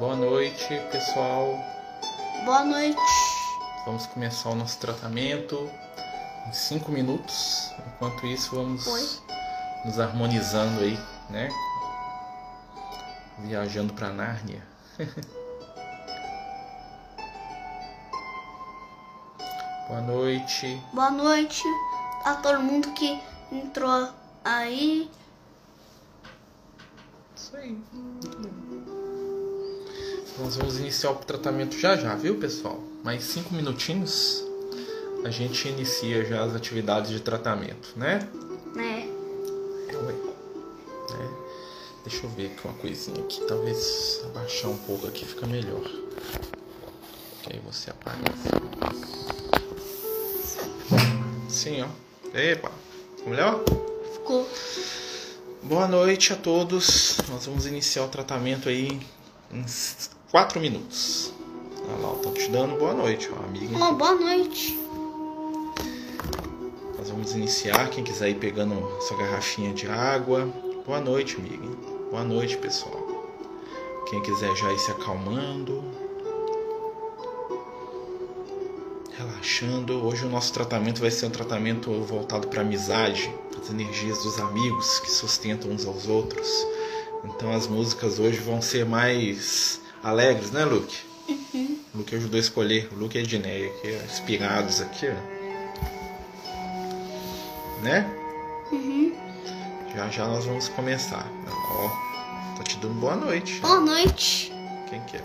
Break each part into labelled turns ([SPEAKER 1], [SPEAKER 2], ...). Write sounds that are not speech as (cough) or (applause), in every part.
[SPEAKER 1] Boa noite, pessoal.
[SPEAKER 2] Boa noite.
[SPEAKER 1] Vamos começar o nosso tratamento em 5 minutos. Enquanto isso, vamos
[SPEAKER 2] Oi.
[SPEAKER 1] nos harmonizando aí, né? Viajando para Nárnia. (laughs) Boa noite.
[SPEAKER 2] Boa noite a todo mundo que entrou aí.
[SPEAKER 1] Isso aí. Nós vamos iniciar o tratamento já já, viu, pessoal? Mais cinco minutinhos a gente inicia já as atividades de tratamento, né?
[SPEAKER 2] Né?
[SPEAKER 1] Ué. Né? Deixa eu ver aqui uma coisinha aqui. Talvez abaixar um pouco aqui fica melhor. Que aí você aparece. Sim, ó. Epa. Ficou melhor?
[SPEAKER 2] Ficou.
[SPEAKER 1] Boa noite a todos. Nós vamos iniciar o tratamento aí em 4 minutos. Olha lá, estão te dando boa noite, ó, amiga.
[SPEAKER 2] Oh, boa noite.
[SPEAKER 1] Nós vamos iniciar. Quem quiser ir pegando sua garrafinha de água. Boa noite, amiga. Boa noite, pessoal. Quem quiser já ir se acalmando. Relaxando. Hoje o nosso tratamento vai ser um tratamento voltado para amizade, as energias dos amigos que sustentam uns aos outros. Então as músicas hoje vão ser mais alegres, né, Luke? O Luke ajudou a escolher. O Luke e a aqui, ó, inspirados aqui, ó. Né?
[SPEAKER 2] Uhum.
[SPEAKER 1] Já já nós vamos começar. Ó, tô te dando boa noite.
[SPEAKER 2] Boa noite.
[SPEAKER 1] Quem que é?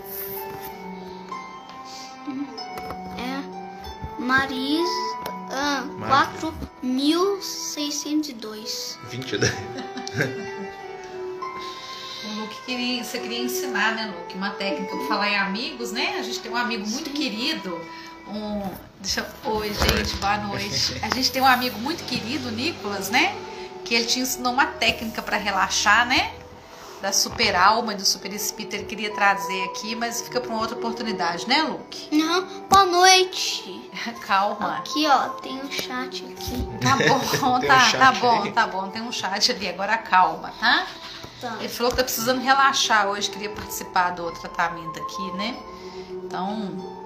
[SPEAKER 2] É Maris ah,
[SPEAKER 1] Maris.
[SPEAKER 2] 4602.
[SPEAKER 1] 22.
[SPEAKER 3] Queria, você queria ensinar, né, Luke? Uma técnica pra falar em amigos, né? A gente tem um amigo muito querido. Um. Deixa. Oi, gente, boa noite. A gente tem um amigo muito querido, Nicolas, né? Que ele te ensinou uma técnica pra relaxar, né? Da super alma e do super espírito. Ele queria trazer aqui, mas fica pra uma outra oportunidade, né, Luke?
[SPEAKER 2] Não, boa noite. (laughs)
[SPEAKER 3] Calma.
[SPEAKER 2] Aqui, ó, tem um chat aqui.
[SPEAKER 3] Tá bom, (laughs)
[SPEAKER 1] Tem um
[SPEAKER 3] tá, tá bom,
[SPEAKER 1] aí.
[SPEAKER 3] tá bom. Tem um chat ali. Agora calma, tá?
[SPEAKER 2] Tá.
[SPEAKER 3] Ele falou que tá precisando relaxar hoje, queria participar do tratamento aqui, né? Então,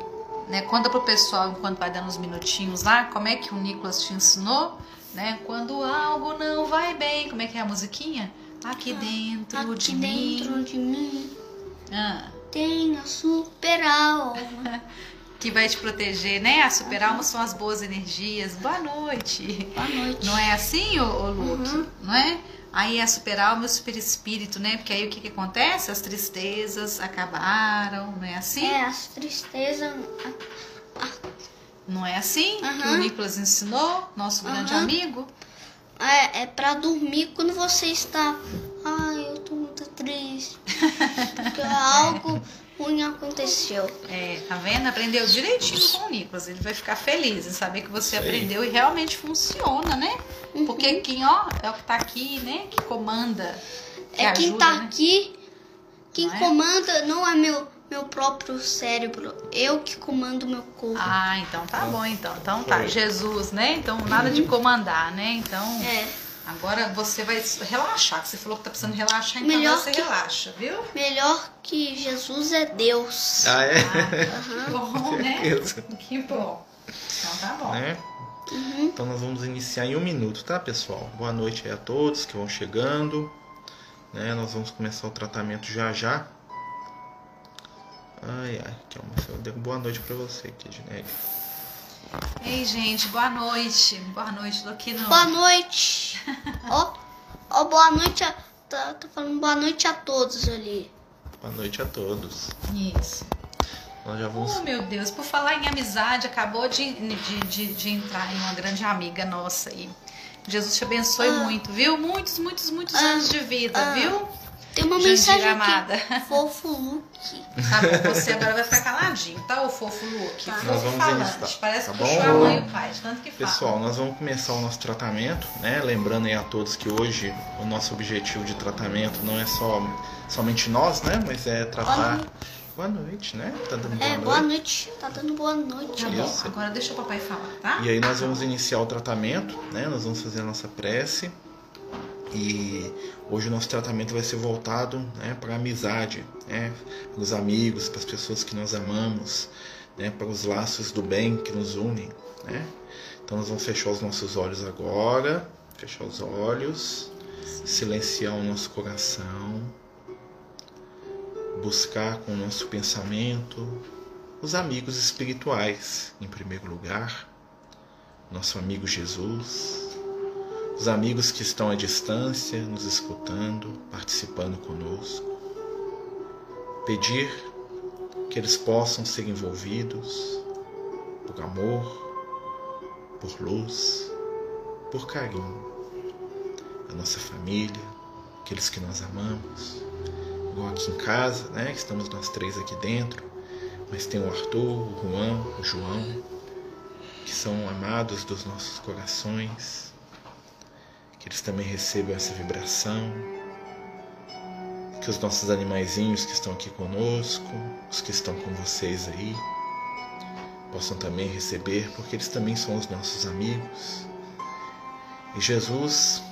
[SPEAKER 3] né, conta pro pessoal enquanto vai dando uns minutinhos lá, como é que o Nicolas te ensinou, né? Quando algo não vai bem, como é que é a musiquinha? Aqui dentro
[SPEAKER 2] Aqui
[SPEAKER 3] de
[SPEAKER 2] dentro
[SPEAKER 3] mim.
[SPEAKER 2] de mim
[SPEAKER 3] Ah,
[SPEAKER 2] tem a super alma. (laughs)
[SPEAKER 3] que vai te proteger, né? A super alma são as boas energias. Boa noite.
[SPEAKER 2] Boa noite.
[SPEAKER 3] Não é assim, ô, ô Luke?
[SPEAKER 2] Uhum.
[SPEAKER 3] Não é? Aí é a super alma e o super espírito, né? Porque aí o que, que acontece? As tristezas acabaram, não é assim?
[SPEAKER 2] É, as tristezas.
[SPEAKER 3] Não é assim que o Nicolas ensinou, nosso grande amigo?
[SPEAKER 2] É, é pra dormir quando você está. Ai, eu tô muito triste. Porque algo ruim aconteceu.
[SPEAKER 3] É, tá vendo? Aprendeu direitinho com o Nicolas. Ele vai ficar feliz em saber que você aprendeu e realmente funciona, né?
[SPEAKER 2] Uhum.
[SPEAKER 3] Porque quem, ó, é o que tá aqui, né? Que comanda. Que
[SPEAKER 2] É quem
[SPEAKER 3] ajuda,
[SPEAKER 2] tá
[SPEAKER 3] né?
[SPEAKER 2] aqui, quem
[SPEAKER 3] Não é?
[SPEAKER 2] comanda não é meu, meu próprio cérebro. Eu que comando meu corpo.
[SPEAKER 3] Ah, então tá bom, então. Então tá. Jesus, né? Então nada de comandar, né? Então.
[SPEAKER 2] É,
[SPEAKER 3] Agora você vai relaxar, que você falou que tá precisando relaxar, então
[SPEAKER 2] Melhor
[SPEAKER 3] você
[SPEAKER 2] que-
[SPEAKER 3] relaxa, viu?
[SPEAKER 2] melhor que Jesus é Deus.
[SPEAKER 1] Ah, é?
[SPEAKER 3] Que bom, né? Que bom. Então tá bom.
[SPEAKER 1] Né?
[SPEAKER 2] Uhum.
[SPEAKER 1] Então nós vamos iniciar em um minuto, tá, pessoal? Boa noite aí a todos que vão chegando. Né? Nós vamos começar o tratamento já já. Ai, ai, dei boa noite pra você aqui, Edneia.
[SPEAKER 3] Ei, gente, boa noite. Boa noite, tô aqui no.
[SPEAKER 2] Boa noite. (laughs) Ó, ó, boa noite. A, tá, tá falando boa noite a todos ali.
[SPEAKER 1] Boa noite a todos.
[SPEAKER 3] Isso.
[SPEAKER 1] Nós já vamos.
[SPEAKER 3] Oh, meu Deus, por falar em amizade, acabou de, de, de, de entrar em uma grande amiga nossa aí. Jesus te abençoe
[SPEAKER 2] Ah.
[SPEAKER 3] muito, viu? Muitos, muitos, muitos
[SPEAKER 2] Ah.
[SPEAKER 3] anos de vida,
[SPEAKER 2] Ah.
[SPEAKER 3] viu?
[SPEAKER 2] Tem uma
[SPEAKER 3] Jandira
[SPEAKER 2] mensagem
[SPEAKER 3] amada.
[SPEAKER 2] aqui. (laughs) Fofo Luke.
[SPEAKER 3] Tá bom, você agora vai ficar caladinho, tá, ô fofo Luke?
[SPEAKER 2] Tá.
[SPEAKER 1] Nós vamos
[SPEAKER 3] falante.
[SPEAKER 1] iniciar,
[SPEAKER 3] Parece
[SPEAKER 1] tá
[SPEAKER 3] que
[SPEAKER 1] bom?
[SPEAKER 3] puxou a mãe e o pai, de tanto que fala.
[SPEAKER 1] Pessoal, nós vamos começar o nosso tratamento, né? Lembrando aí a todos que hoje o nosso objetivo de tratamento não é só somente nós, né? Mas é tratar. Boa noite, né? Tá dando boa
[SPEAKER 2] É,
[SPEAKER 1] noite.
[SPEAKER 2] boa noite. Tá dando boa noite.
[SPEAKER 3] Tá bom, agora deixa o papai falar, tá?
[SPEAKER 1] E aí nós vamos iniciar o tratamento, né? Nós vamos fazer a nossa prece. E hoje o nosso tratamento vai ser voltado né, para a amizade, né, para os amigos, para as pessoas que nós amamos, né, para os laços do bem que nos unem. Né? Então nós vamos fechar os nossos olhos agora, fechar os olhos, silenciar o nosso coração, buscar com o nosso pensamento os amigos espirituais, em primeiro lugar, nosso amigo Jesus, os amigos que estão à distância, nos escutando, participando conosco. Pedir que eles possam ser envolvidos por amor, por luz, por carinho. A nossa família, aqueles que nós amamos. Igual aqui em casa, né? Estamos nós três aqui dentro, mas tem o Arthur, o Juan, o João, que são amados dos nossos corações que eles também recebam essa vibração, que os nossos animaizinhos que estão aqui conosco, os que estão com vocês aí, possam também receber, porque eles também são os nossos amigos. E Jesus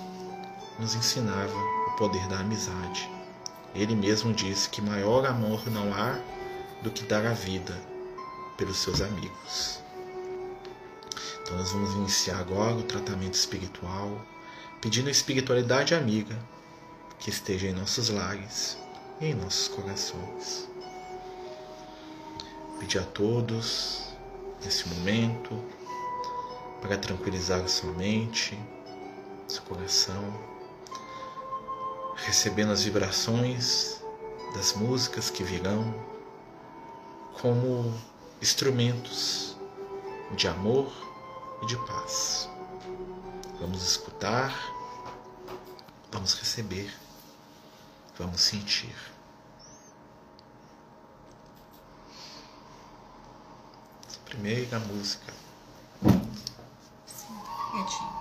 [SPEAKER 1] nos ensinava o poder da amizade. Ele mesmo disse que maior amor não há do que dar a vida pelos seus amigos. Então nós vamos iniciar agora o tratamento espiritual pedindo espiritualidade amiga que esteja em nossos lares e em nossos corações. Pedir a todos, nesse momento, para tranquilizar sua mente, seu coração, recebendo as vibrações das músicas que virão como instrumentos de amor e de paz. Vamos escutar, vamos receber, vamos sentir. Primeira música.
[SPEAKER 4] Sim.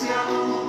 [SPEAKER 5] Como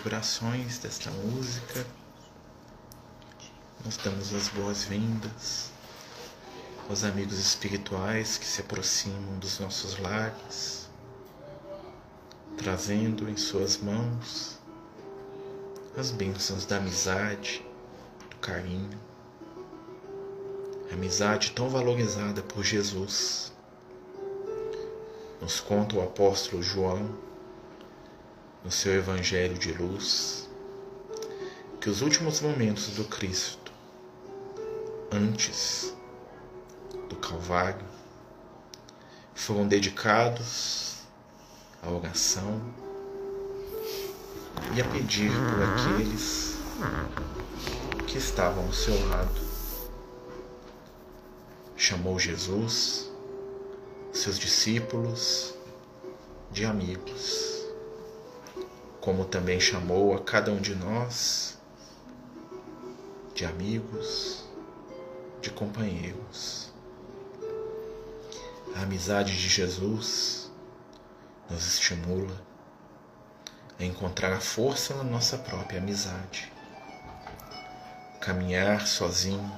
[SPEAKER 1] vibrações desta música. Nós damos as boas-vindas aos amigos espirituais que se aproximam dos nossos lares, trazendo em suas mãos as bênçãos da amizade, do carinho, amizade tão valorizada por Jesus. Nos conta o apóstolo João no seu Evangelho de luz, que os últimos momentos do Cristo, antes do Calvário, foram dedicados à oração e a pedir por aqueles que estavam ao seu lado. Chamou Jesus, seus discípulos, de amigos como também chamou a cada um de nós de amigos, de companheiros. A amizade de Jesus nos estimula a encontrar a força na nossa própria amizade. Caminhar sozinho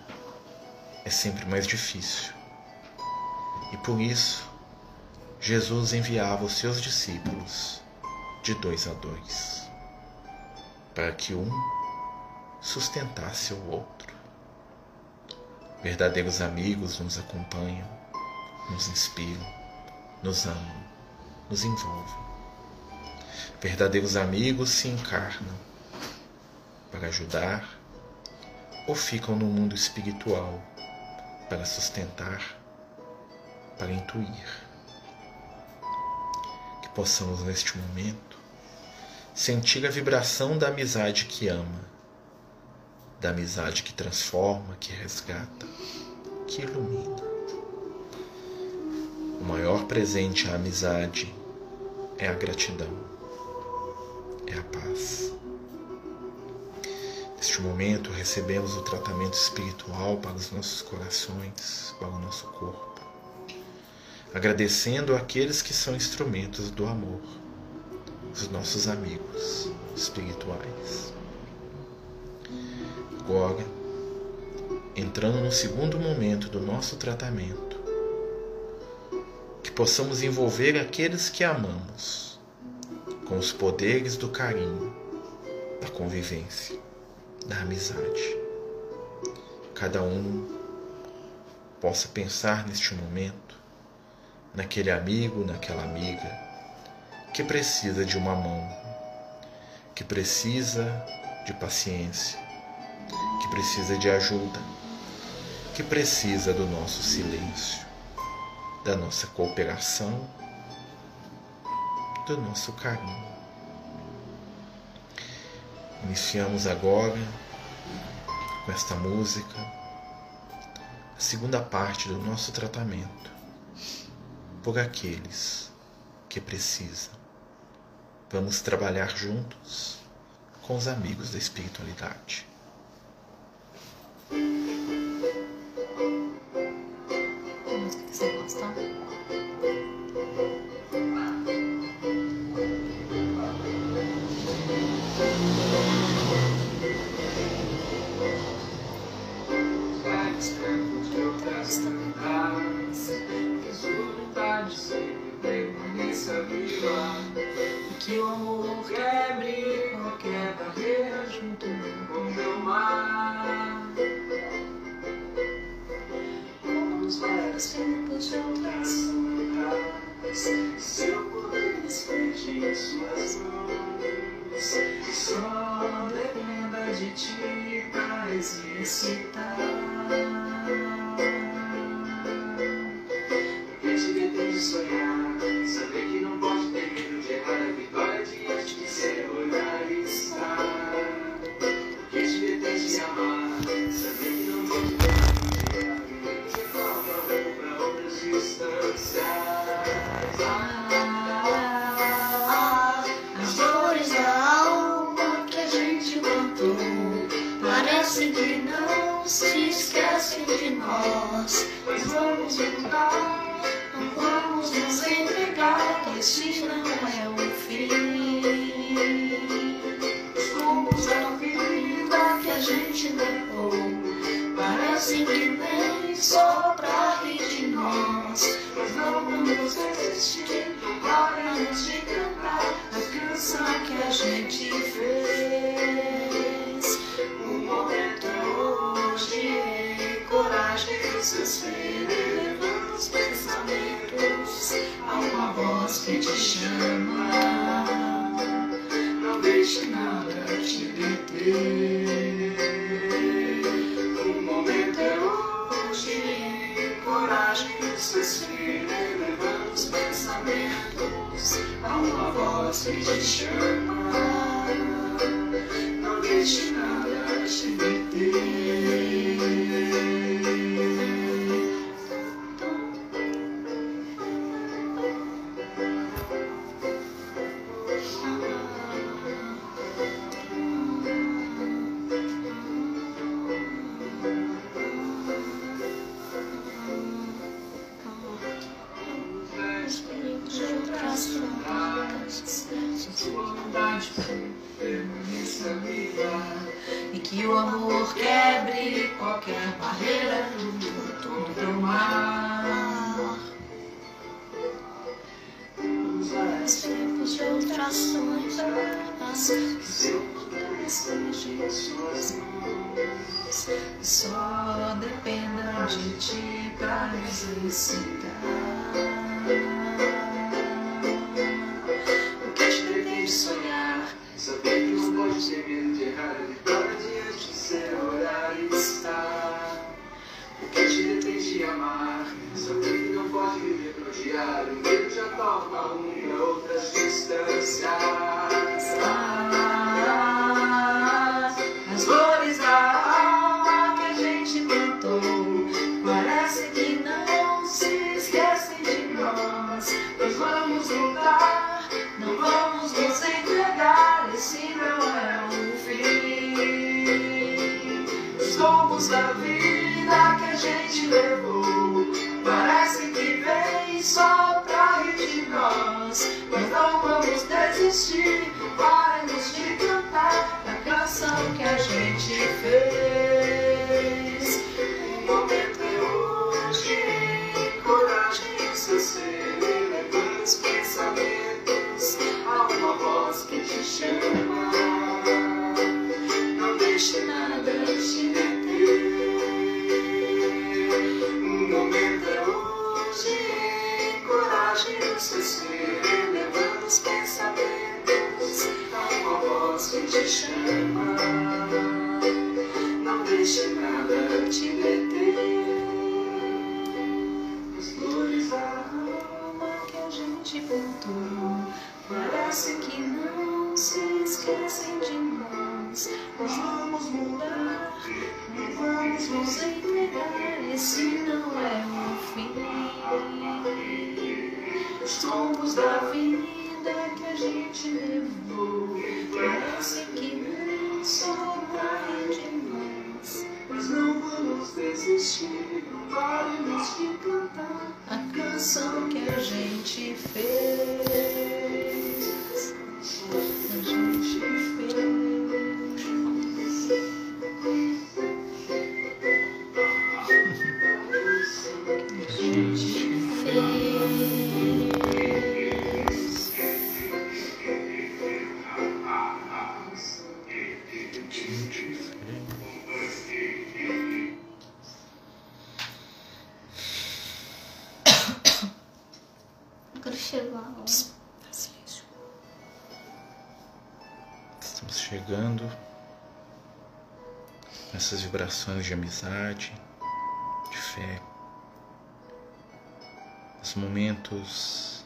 [SPEAKER 1] é sempre mais difícil. E por isso, Jesus enviava os seus discípulos de dois a dois, para que um sustentasse o outro. Verdadeiros amigos nos acompanham, nos inspiram, nos amam, nos envolvem. Verdadeiros amigos se encarnam para ajudar ou ficam no mundo espiritual para sustentar, para intuir possamos neste momento sentir a vibração da amizade que ama, da amizade que transforma, que resgata, que ilumina. O maior presente à amizade é a gratidão, é a paz. Neste momento recebemos o tratamento espiritual para os nossos corações, para o nosso corpo agradecendo aqueles que são instrumentos do amor, os nossos amigos espirituais. Agora, entrando no segundo momento do nosso tratamento, que possamos envolver aqueles que amamos com os poderes do carinho, da convivência, da amizade. Cada um possa pensar neste momento naquele amigo, naquela amiga que precisa de uma mão, que precisa de paciência, que precisa de ajuda, que precisa do nosso silêncio, da nossa cooperação, do nosso carinho. Iniciamos agora com esta música a segunda parte do nosso tratamento por aqueles que precisam. Vamos trabalhar juntos com os amigos da espiritualidade.
[SPEAKER 6] os tempos Se eu pudesse fugir suas mãos Só dependa de ti, mas
[SPEAKER 4] e que a gente fez. O momento hoje é coragem que
[SPEAKER 3] se
[SPEAKER 4] esfrega, os pensamentos a uma voz que te chama. Yes, sure. Pensamentos. Há uma voz que te chama. A canção que a gente fez
[SPEAKER 1] Estamos chegando nessas vibrações de amizade, de fé, os momentos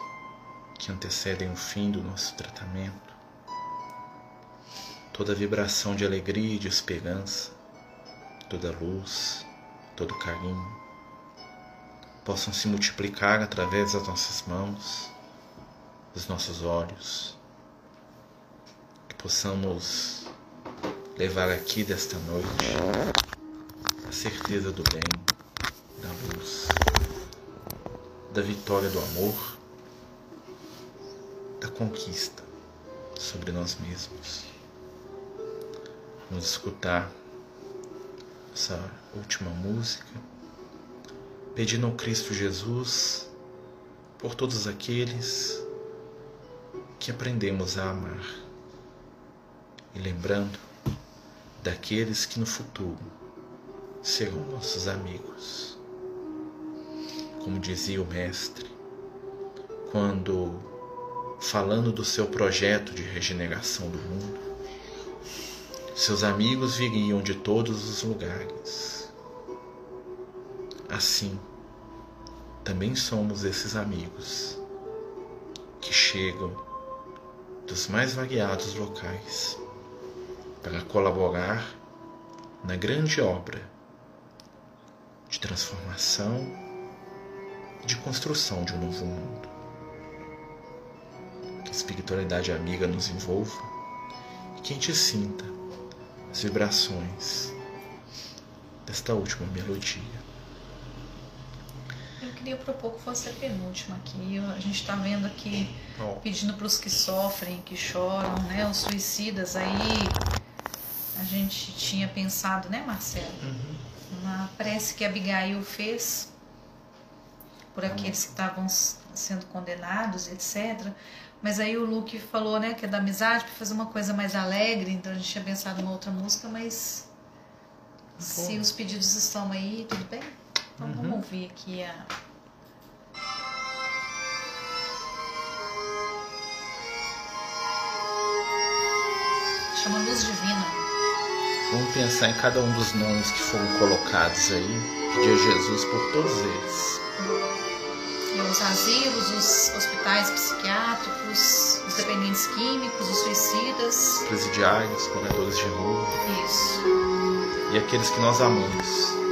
[SPEAKER 1] que antecedem o fim do nosso tratamento, toda vibração de alegria e de esperança, toda luz, todo carinho, possam se multiplicar através das nossas mãos, dos nossos olhos, possamos levar aqui desta noite a certeza do bem, da luz, da vitória do amor, da conquista sobre nós mesmos. Vamos escutar essa última música, pedindo ao Cristo Jesus por todos aqueles que aprendemos a amar e lembrando daqueles que no futuro serão nossos amigos. Como dizia o Mestre, quando falando do seu projeto de regeneração do mundo, seus amigos viriam de todos os lugares. Assim, também somos esses amigos que chegam dos mais variados locais para colaborar na grande obra de transformação e de construção de um novo mundo. Que a espiritualidade amiga nos envolva e que a gente sinta as vibrações desta última melodia.
[SPEAKER 3] Eu queria propor que fosse a penúltima aqui. A gente está vendo aqui pedindo para os que sofrem, que choram, né? Os suicidas aí. A gente tinha pensado, né, Marcelo? Na prece que Abigail fez por aqueles que estavam sendo condenados, etc. Mas aí o Luke falou, né, que é da amizade, para fazer uma coisa mais alegre. Então a gente tinha pensado numa outra música, mas se
[SPEAKER 1] Bom.
[SPEAKER 3] os pedidos estão aí, tudo bem? Então vamos ouvir aqui a. Chama Luz Divina.
[SPEAKER 1] Vamos pensar em cada um dos nomes que foram colocados aí, pedir a Jesus por todos eles.
[SPEAKER 3] E os asilos, os hospitais psiquiátricos, os dependentes químicos, os suicidas.
[SPEAKER 1] Presidiários, moradores de rua
[SPEAKER 3] Isso.
[SPEAKER 1] e aqueles que nós amamos.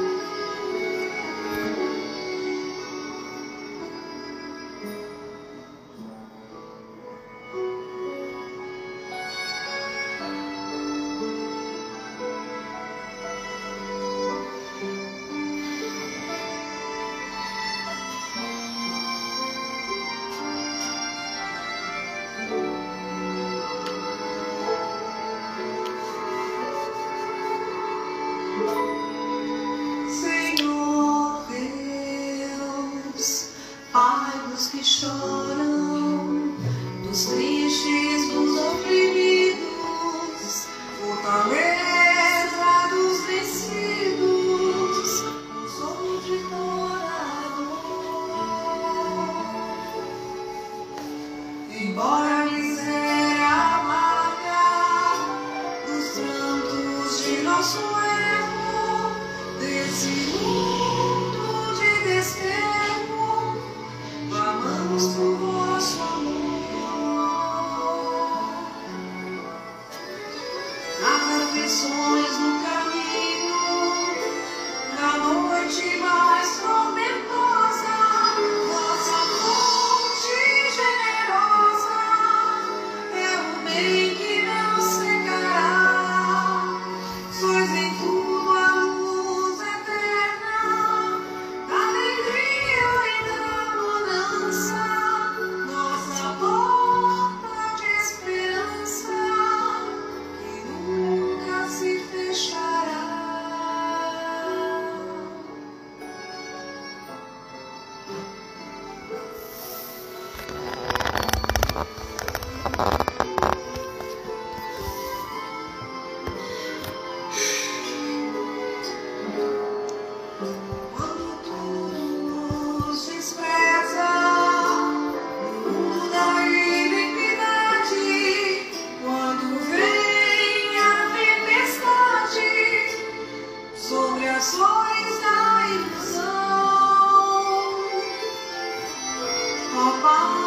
[SPEAKER 1] Bye.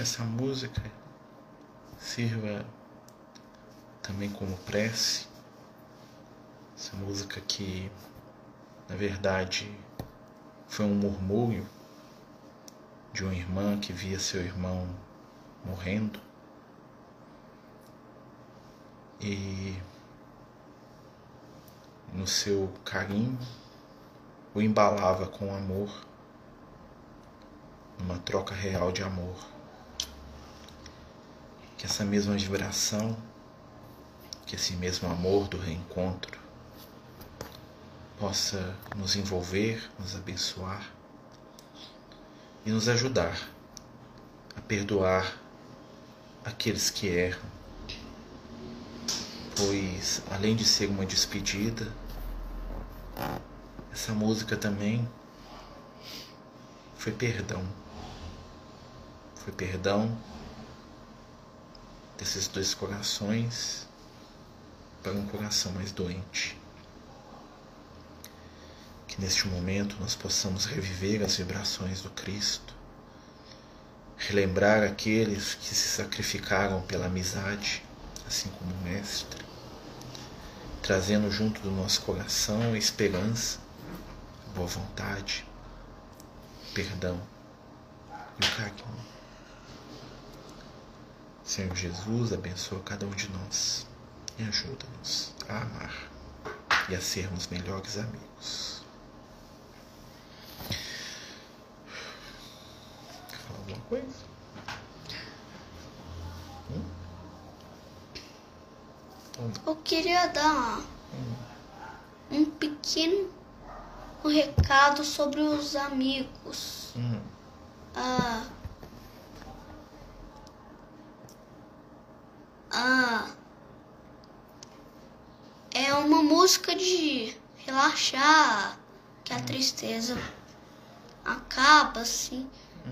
[SPEAKER 1] Que essa música sirva também como prece. Essa música que, na verdade, foi um murmúrio de uma irmã que via seu irmão morrendo. E no seu carinho o embalava com amor, numa troca real de amor. Que essa mesma vibração, que esse mesmo amor do reencontro possa nos envolver, nos abençoar e nos ajudar a perdoar aqueles que erram, pois além de ser uma despedida, essa música também foi perdão. Foi perdão desses dois corações para um coração mais doente. Que neste momento nós possamos reviver as vibrações do Cristo, relembrar aqueles que se sacrificaram pela amizade, assim como o Mestre, trazendo junto do nosso coração a esperança, a boa vontade, perdão e o carinho. Senhor Jesus, abençoa cada um de nós e ajuda-nos a amar e a sermos melhores amigos. Quer falar alguma coisa? Hum? Então,
[SPEAKER 2] Eu queria dar um pequeno recado sobre os amigos.
[SPEAKER 1] hum,
[SPEAKER 2] Ah, ah, é uma música de relaxar, que a tristeza acaba, assim.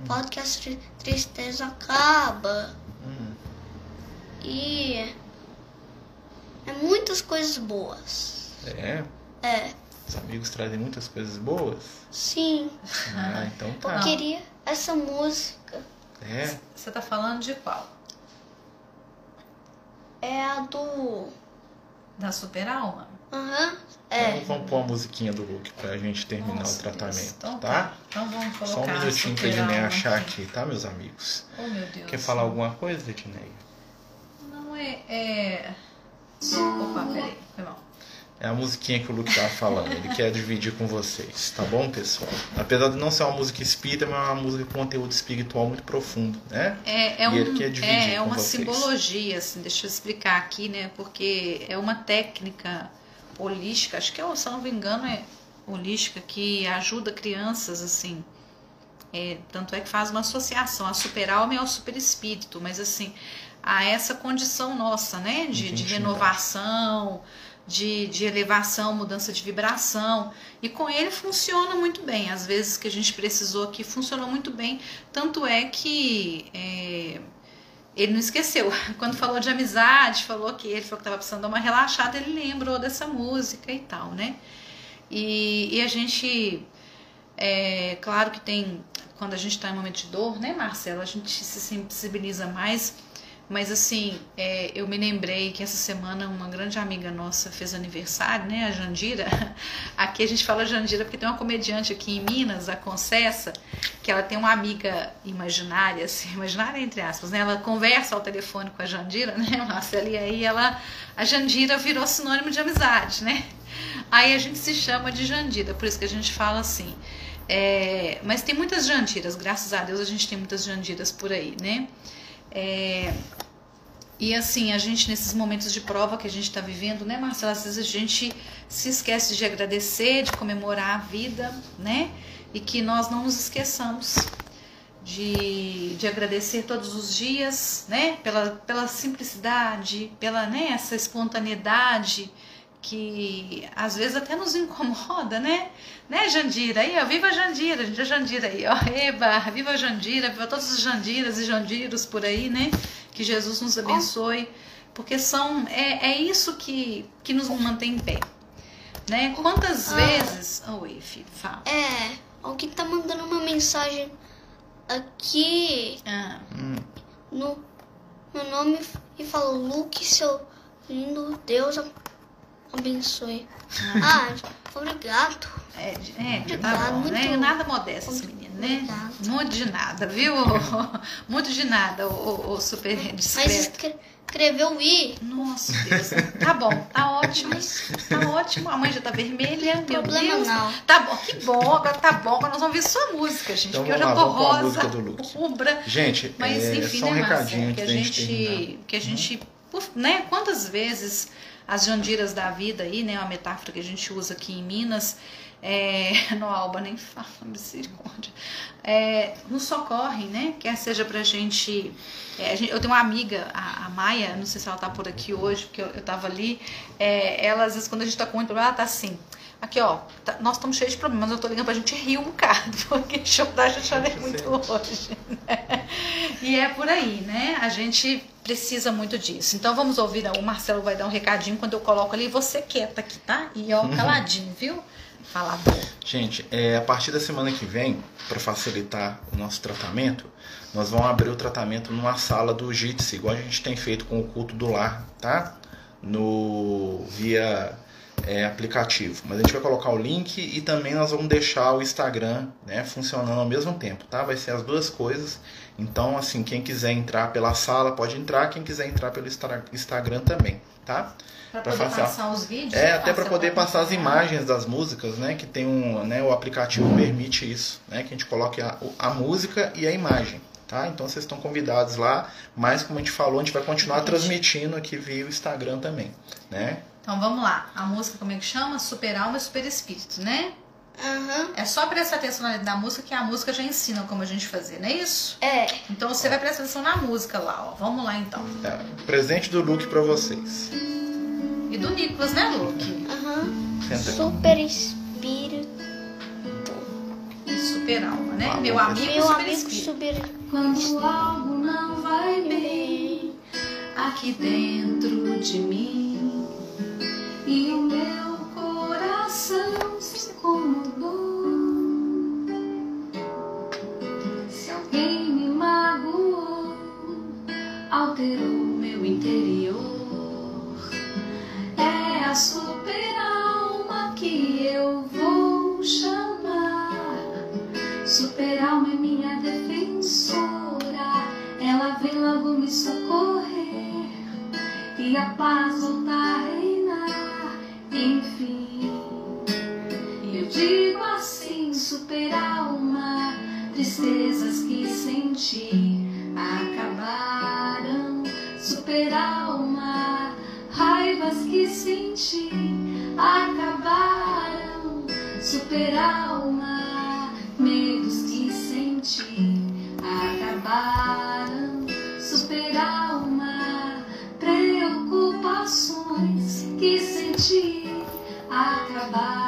[SPEAKER 2] Pode que a tri- tristeza acaba.
[SPEAKER 1] hum.
[SPEAKER 2] E é muitas coisas boas.
[SPEAKER 1] É,
[SPEAKER 2] É,
[SPEAKER 1] os amigos trazem muitas coisas boas.
[SPEAKER 2] sim.
[SPEAKER 1] Ah, então
[SPEAKER 2] Eu
[SPEAKER 1] tá.
[SPEAKER 2] queria essa música.
[SPEAKER 1] É,
[SPEAKER 3] Você tá falando de qual?
[SPEAKER 2] É a do.
[SPEAKER 3] Da Super Alma?
[SPEAKER 2] Aham.
[SPEAKER 1] então
[SPEAKER 2] É.
[SPEAKER 1] vamos pôr a musiquinha do Hulk pra gente terminar
[SPEAKER 3] Nossa,
[SPEAKER 1] o tratamento.
[SPEAKER 3] Então
[SPEAKER 1] tá?
[SPEAKER 3] Então vamos colocar
[SPEAKER 1] Só um minutinho pra
[SPEAKER 3] Alma
[SPEAKER 1] achar aqui, tá, meus amigos?
[SPEAKER 3] Oh, meu Deus.
[SPEAKER 1] Quer falar alguma coisa, Edneia?
[SPEAKER 3] Não é. é... Opa, peraí. Foi mal.
[SPEAKER 1] É a musiquinha que o Luke tava falando, ele quer dividir com vocês, tá bom, pessoal? Apesar de não ser uma música espírita, mas é uma música com conteúdo espiritual muito profundo, né?
[SPEAKER 3] É, é,
[SPEAKER 1] E
[SPEAKER 3] um,
[SPEAKER 1] ele quer dividir
[SPEAKER 3] é, é uma
[SPEAKER 1] vocês.
[SPEAKER 3] simbologia, assim, deixa eu explicar aqui, né? Porque é uma técnica holística, acho que é, se eu não me engano, é holística, que ajuda crianças, assim. É, tanto é que faz uma associação a super alma e ao super espírito, mas assim, a essa condição nossa, né? De, de renovação, de, de elevação, mudança de vibração. E com ele funciona muito bem. Às vezes que a gente precisou aqui funcionou muito bem. Tanto é que é, ele não esqueceu. (laughs) Quando falou de amizade, falou que ele falou que estava precisando dar uma relaxada, ele lembrou dessa música e tal, né? E, e a gente, é claro que tem, quando a gente está em momento de dor, né, Marcela, a gente se sensibiliza mais. Mas assim, é, eu me lembrei que essa semana uma grande amiga nossa fez aniversário, né? A Jandira. (laughs) Aqui a gente fala Jandira porque tem uma comediante aqui em Minas, a Concessa, que ela tem uma amiga imaginária, assim, (laughs) imaginária entre aspas, né? Ela conversa ao telefone com a Jandira, né, (laughs) Marcela? E aí ela, a Jandira virou sinônimo de amizade, né? Aí a gente se chama de Jandira, por isso que a gente fala assim. É, mas tem muitas Jandiras, graças a Deus a gente tem muitas Jandiras por aí, né? É, e assim, a gente nesses momentos de prova que a gente está vivendo, né, Marcela? Às vezes a gente se esquece de agradecer, de comemorar a vida, né? E que nós não nos esqueçamos de, de agradecer todos os dias, né? Pela, pela simplicidade, pela né, essa espontaneidade que às vezes até nos incomoda, né? Né, Jandira? Aí, ó, viva a Jandira, gente, a Jandira aí, ó, eba, viva Jandira, viva todos os Jandiras e Jandiros por aí, né? Que Jesus nos abençoe, porque são, é, é isso que, que nos mantém em pé, né? Quantas
[SPEAKER 2] Ah.
[SPEAKER 3] vezes... Oi, filho, fala.
[SPEAKER 2] É, alguém tá mandando uma mensagem aqui
[SPEAKER 7] Ah,
[SPEAKER 2] no meu nome e falou Luke, seu lindo Deus abençoe. Ah, obrigado.
[SPEAKER 7] é, é, tá bom, né?
[SPEAKER 2] muito-
[SPEAKER 7] Nada modesto esse menino, né?
[SPEAKER 2] Obrigada.
[SPEAKER 7] Muito de nada, viu? (laughs) Muito de nada, o, o, super
[SPEAKER 2] Mas
[SPEAKER 7] discreto.
[SPEAKER 2] escre- escreveu I.
[SPEAKER 7] Nossa, Deus. Tá bom, tá ótimo. Tá ótimo. A mãe já tá vermelha. Meu
[SPEAKER 2] Problema
[SPEAKER 7] Deus.
[SPEAKER 2] não.
[SPEAKER 7] Tá bom, que bom. Agora tá bom. Agora nós vamos ver sua música, gente.
[SPEAKER 1] Então
[SPEAKER 7] porque eu já tô
[SPEAKER 1] a
[SPEAKER 7] rosa, rubra.
[SPEAKER 1] Gente,
[SPEAKER 7] Mas
[SPEAKER 1] é
[SPEAKER 7] enfim,
[SPEAKER 1] só um
[SPEAKER 7] né,
[SPEAKER 1] recadinho?
[SPEAKER 7] Que a
[SPEAKER 1] gente terminar.
[SPEAKER 7] gente. Que a gente. Né, quantas vezes as jandiras da vida aí, né? Uma metáfora que a gente usa aqui em Minas. É, (laughs) no Alba nem fala, misericórdia. É, nos socorrem, né? Quer seja pra gente, é, a gente- Eu tenho uma amiga, a, a Maia, não sei se ela tá por aqui hoje, porque eu, eu tava ali. É, ela, às vezes, quando a gente tá com muito problema, ela tá assim. Aqui, ó, tá- nós estamos cheios de problemas, eu tô ligando pra gente rir um bocado, (laughs) porque chorar já chorei muito hoje. né? E é por aí, né? A gente precisa muito disso. Então vamos ouvir, o Marcelo vai dar um recadinho quando eu coloco ali, você quieta aqui, tá? E ó, (laughs) caladinho, viu? Falador.
[SPEAKER 1] Gente, é, a partir da semana que vem, para facilitar o nosso tratamento, nós vamos abrir o tratamento numa sala do Jitsi, igual a gente tem feito com o culto do lar, tá? No via é, aplicativo. Mas a gente vai colocar o link e também nós vamos deixar o Instagram, né, funcionando ao mesmo tempo, tá? Vai ser as duas coisas. Então, assim, quem quiser entrar pela sala pode entrar, quem quiser entrar pelo Instagram também, tá?
[SPEAKER 7] Pra
[SPEAKER 1] Pra
[SPEAKER 7] poder
[SPEAKER 1] fazer-
[SPEAKER 7] passar os vídeos.
[SPEAKER 1] É, até para poder passar as imagens das músicas, né? Que tem um, né? O aplicativo permite isso, né? Que a gente coloque a, a música e a imagem, tá? Então vocês estão convidados lá, mas como a gente falou, a gente vai continuar transmitindo aqui via o Instagram também, né?
[SPEAKER 7] Então vamos lá. A música, como é que chama? Super Alma e Super Espírito, né?
[SPEAKER 2] Aham.
[SPEAKER 7] É só prestar atenção na letra da música que a música já ensina como a gente fazer, não é isso?
[SPEAKER 2] É.
[SPEAKER 7] Então você vai prestar atenção na música lá, ó. Vamos lá então.
[SPEAKER 1] É, presente do Luke para vocês.
[SPEAKER 7] E do Nicolas, né, Luke?
[SPEAKER 2] Aham.
[SPEAKER 1] Senta.
[SPEAKER 2] Super espírito.
[SPEAKER 7] E Super Alma, né?
[SPEAKER 1] Ah,
[SPEAKER 7] Meu amigo
[SPEAKER 2] Meu
[SPEAKER 7] Super
[SPEAKER 2] amigo
[SPEAKER 7] Espírito.
[SPEAKER 2] super
[SPEAKER 7] Quando algo não vai bem aqui dentro de mim e o meu coração se incomodou. Se alguém me magoou, alterou meu interior. É a super alma que eu vou chamar. Super alma é minha defensora, ela vem logo me socorrer e a paz voltar. Enfim, eu digo assim: super alma, tristezas que senti acabaram. Super alma, raivas que senti acabaram. Super acabaram.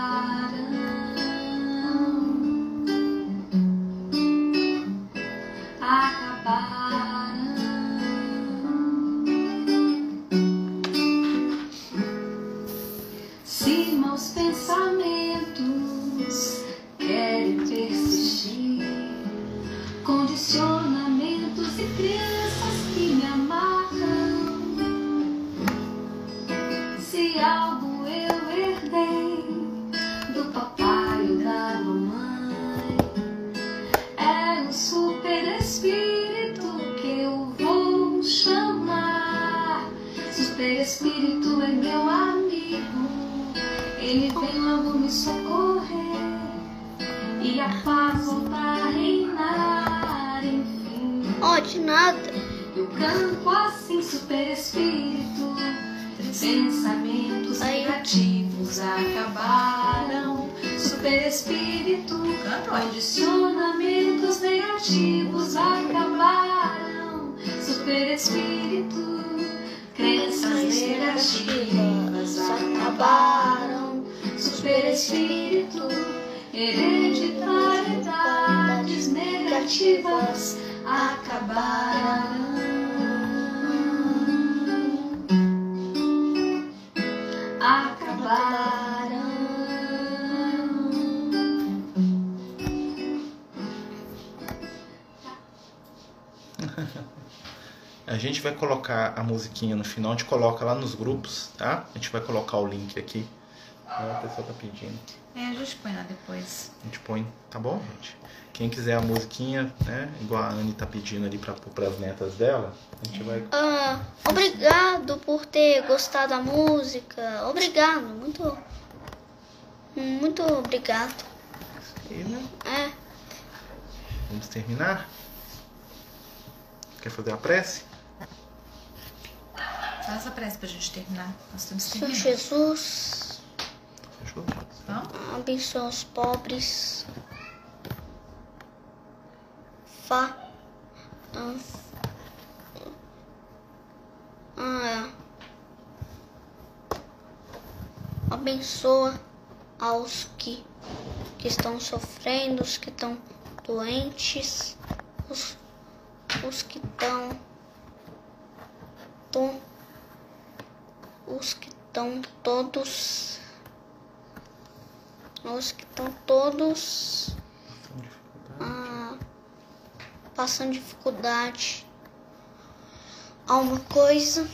[SPEAKER 7] Espírito é meu amigo, ele vem logo me socorrer e a paz voltar a reinar. Enfim,
[SPEAKER 2] Ó, de nada.
[SPEAKER 7] eu canto assim, super espírito. Pensamentos
[SPEAKER 2] Aí.
[SPEAKER 7] negativos acabaram. Super espírito. Condicionamentos negativos acabaram. Super espírito. Crenças negativas acabaram. Super espírito. Hereditariedades negativas. Acabaram.
[SPEAKER 1] Gente vai colocar a musiquinha no final, a gente coloca lá nos grupos, tá? A gente vai colocar o link aqui. Ah, a pessoa tá pedindo.
[SPEAKER 3] É, a gente põe lá depois.
[SPEAKER 1] A gente põe, tá bom, gente? Quem quiser a musiquinha, né? Igual a Anne tá pedindo ali pra pras netas dela, a gente vai.
[SPEAKER 2] Ah, obrigado por ter gostado da música. Obrigado, muito. Muito obrigado.
[SPEAKER 1] E, né?
[SPEAKER 2] É,
[SPEAKER 1] Vamos terminar? Quer fazer a prece?
[SPEAKER 3] Faz a prece pra gente terminar. Nós temos que
[SPEAKER 2] Senhor
[SPEAKER 3] terminar.
[SPEAKER 2] Jesus,
[SPEAKER 1] Fechou?
[SPEAKER 2] Abençoa os pobres. Fa. ah, ah, abençoa aos que, que estão sofrendo, os que estão doentes, os, os que estão. Os que estão todos. Os que estão todos ah, passando dificuldade. Alguma coisa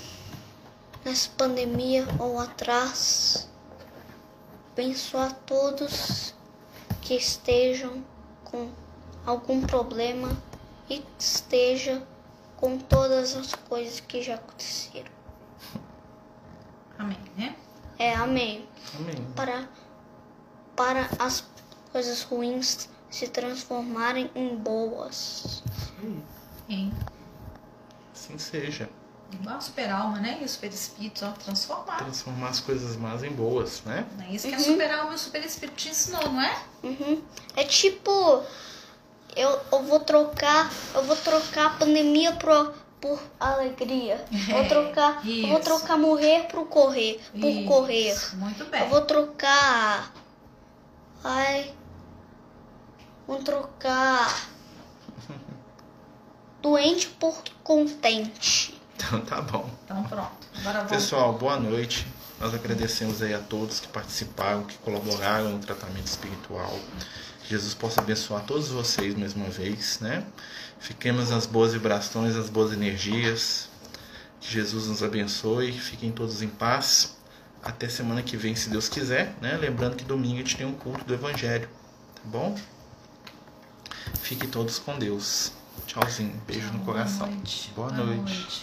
[SPEAKER 2] nessa pandemia ou atrás. Abençoa a todos que estejam com algum problema e esteja com todas as coisas que já aconteceram.
[SPEAKER 3] Amém, né?
[SPEAKER 2] É, amém.
[SPEAKER 1] Amém.
[SPEAKER 2] Para, para as coisas ruins se transformarem em boas.
[SPEAKER 3] Em
[SPEAKER 1] Assim seja.
[SPEAKER 3] igual a super alma, né? E o super espírito, ó, transformar.
[SPEAKER 1] Transformar as coisas más em boas, né?
[SPEAKER 3] É isso que a super alma e o super espírito te ensinou, não é?
[SPEAKER 2] Uhum. É tipo, eu, eu vou trocar, eu vou trocar a pandemia pro, por alegria. (laughs) Vou trocar, eu vou
[SPEAKER 3] isso.
[SPEAKER 2] trocar morrer pro correr, por
[SPEAKER 3] Isso,
[SPEAKER 2] correr.
[SPEAKER 3] Muito bem.
[SPEAKER 2] Eu vou trocar, ai, vou trocar (laughs) doente por contente.
[SPEAKER 1] Então tá bom.
[SPEAKER 3] Então pronto. Agora vamos.
[SPEAKER 1] Pessoal, boa noite. Nós agradecemos aí a todos que participaram, que colaboraram no tratamento espiritual. Que Jesus possa abençoar todos vocês mais uma vez, né? Fiquemos nas boas vibrações, nas boas energias. Que Jesus nos abençoe. Fiquem todos em paz. Até semana que vem, se Deus quiser, né? Lembrando que domingo a gente tem um culto do Evangelho, tá bom? Fiquem todos com Deus. Tchauzinho. Beijo no
[SPEAKER 3] Boa
[SPEAKER 1] coração.
[SPEAKER 3] noite.
[SPEAKER 1] Boa
[SPEAKER 3] Boa
[SPEAKER 1] noite.
[SPEAKER 3] noite.